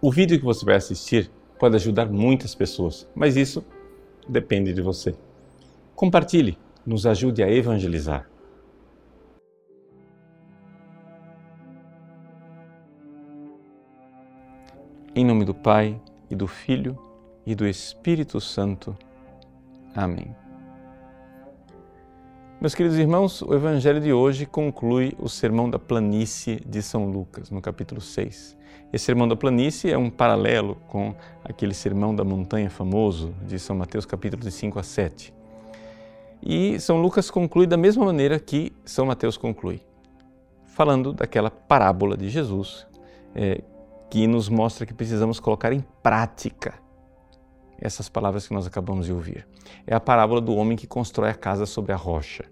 O vídeo que você vai assistir pode ajudar muitas pessoas, mas isso depende de você. Compartilhe, nos ajude a evangelizar. Em nome do Pai, e do Filho, e do Espírito Santo. Amém. Meus queridos irmãos, o Evangelho de hoje conclui o Sermão da Planície de São Lucas, no capítulo 6. Esse Sermão da Planície é um paralelo com aquele Sermão da Montanha famoso de São Mateus, capítulos de 5 a 7. E São Lucas conclui da mesma maneira que São Mateus conclui, falando daquela parábola de Jesus, é, que nos mostra que precisamos colocar em prática essas palavras que nós acabamos de ouvir. É a parábola do homem que constrói a casa sobre a rocha.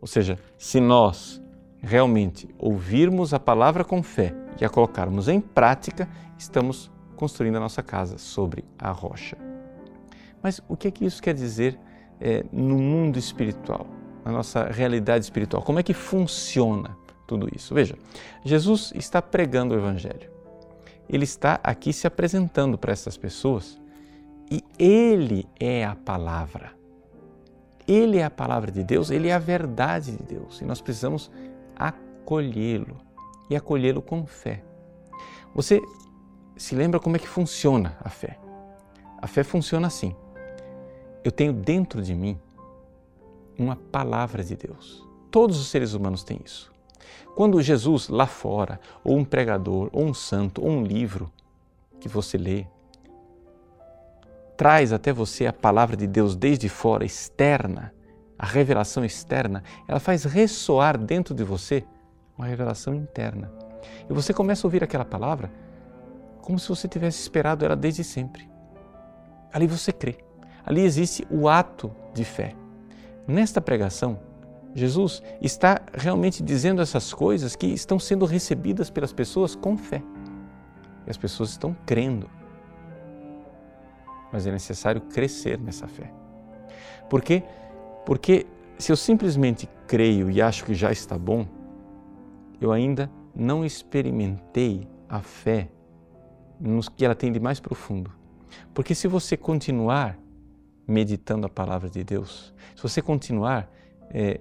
Ou seja, se nós realmente ouvirmos a palavra com fé e a colocarmos em prática, estamos construindo a nossa casa sobre a rocha. Mas o que é que isso quer dizer é, no mundo espiritual, na nossa realidade espiritual? Como é que funciona tudo isso? Veja, Jesus está pregando o Evangelho. Ele está aqui se apresentando para essas pessoas Ele é a palavra. Ele é a palavra de Deus, ele é a verdade de Deus e nós precisamos acolhê-lo e acolhê-lo com fé. Você se lembra como é que funciona a fé? A fé funciona assim. Eu tenho dentro de mim uma palavra de Deus. Todos os seres humanos têm isso. Quando Jesus lá fora, ou um pregador, ou um santo, ou um livro que você lê, traz até você a palavra de Deus desde fora, externa, a revelação externa, ela faz ressoar dentro de você uma revelação interna. E você começa a ouvir aquela palavra como se você tivesse esperado ela desde sempre. Ali você crê. Ali existe o ato de fé. Nesta pregação, Jesus está realmente dizendo essas coisas que estão sendo recebidas pelas pessoas com fé. E as pessoas estão crendo mas é necessário crescer nessa fé. Por quê? Porque se eu simplesmente creio e acho que já está bom, eu ainda não experimentei a fé nos que ela tem de mais profundo. Porque se você continuar meditando a palavra de Deus, se você continuar é,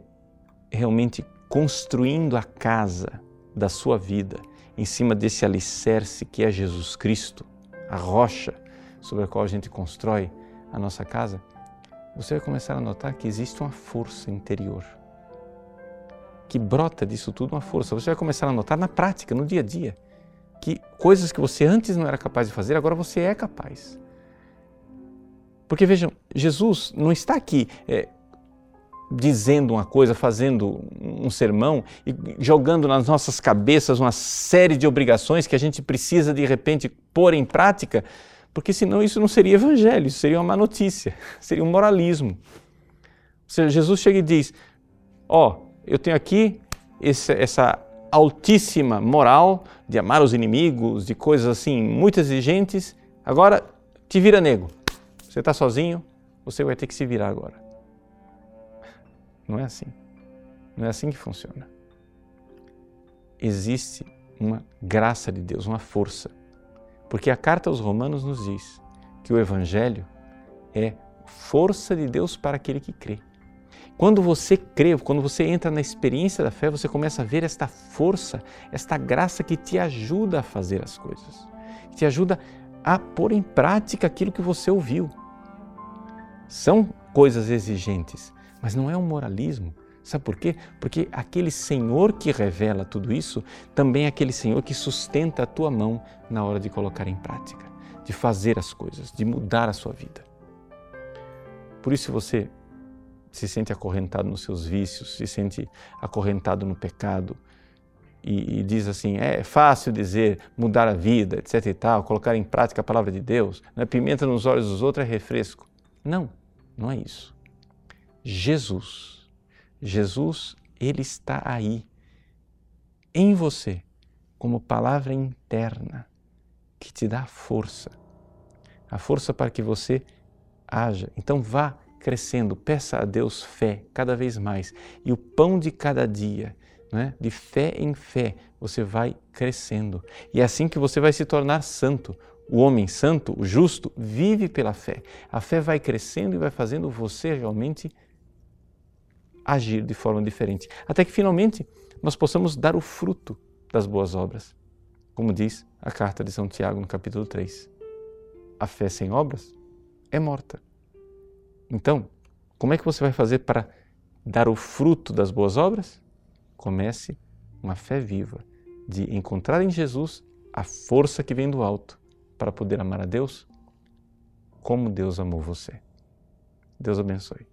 realmente construindo a casa da sua vida em cima desse alicerce que é Jesus Cristo, a rocha, sobre a qual a gente constrói a nossa casa, você vai começar a notar que existe uma força interior. Que brota disso tudo uma força. Você vai começar a notar na prática, no dia a dia, que coisas que você antes não era capaz de fazer, agora você é capaz. Porque vejam, Jesus não está aqui é, dizendo uma coisa, fazendo um sermão e jogando nas nossas cabeças uma série de obrigações que a gente precisa de repente pôr em prática porque senão isso não seria evangelho, isso seria uma má notícia, seria um moralismo. Ou seja, Jesus chega e diz: Ó, oh, eu tenho aqui esse, essa altíssima moral de amar os inimigos, de coisas assim muito exigentes, agora te vira nego. Você está sozinho, você vai ter que se virar agora. Não é assim. Não é assim que funciona. Existe uma graça de Deus, uma força porque a carta aos Romanos nos diz que o Evangelho é força de Deus para aquele que crê. Quando você crê, quando você entra na experiência da fé, você começa a ver esta força, esta graça que te ajuda a fazer as coisas, que te ajuda a pôr em prática aquilo que você ouviu. São coisas exigentes, mas não é um moralismo, Sabe por quê? Porque aquele Senhor que revela tudo isso também é aquele Senhor que sustenta a tua mão na hora de colocar em prática, de fazer as coisas, de mudar a sua vida. Por isso, se você se sente acorrentado nos seus vícios, se sente acorrentado no pecado e, e diz assim: é fácil dizer mudar a vida, etc e tal, colocar em prática a palavra de Deus, né? pimenta nos olhos dos outros é refresco. Não, não é isso. Jesus Jesus, ele está aí, em você, como palavra interna que te dá força. A força para que você haja. Então vá crescendo, peça a Deus fé cada vez mais. E o pão de cada dia né? de fé em fé, você vai crescendo. E é assim que você vai se tornar santo. O homem santo, o justo, vive pela fé. A fé vai crescendo e vai fazendo você realmente agir de forma diferente. Até que finalmente nós possamos dar o fruto das boas obras. Como diz a carta de São Tiago no capítulo 3. A fé sem obras é morta. Então, como é que você vai fazer para dar o fruto das boas obras? Comece uma fé viva de encontrar em Jesus a força que vem do alto para poder amar a Deus como Deus amou você. Deus abençoe.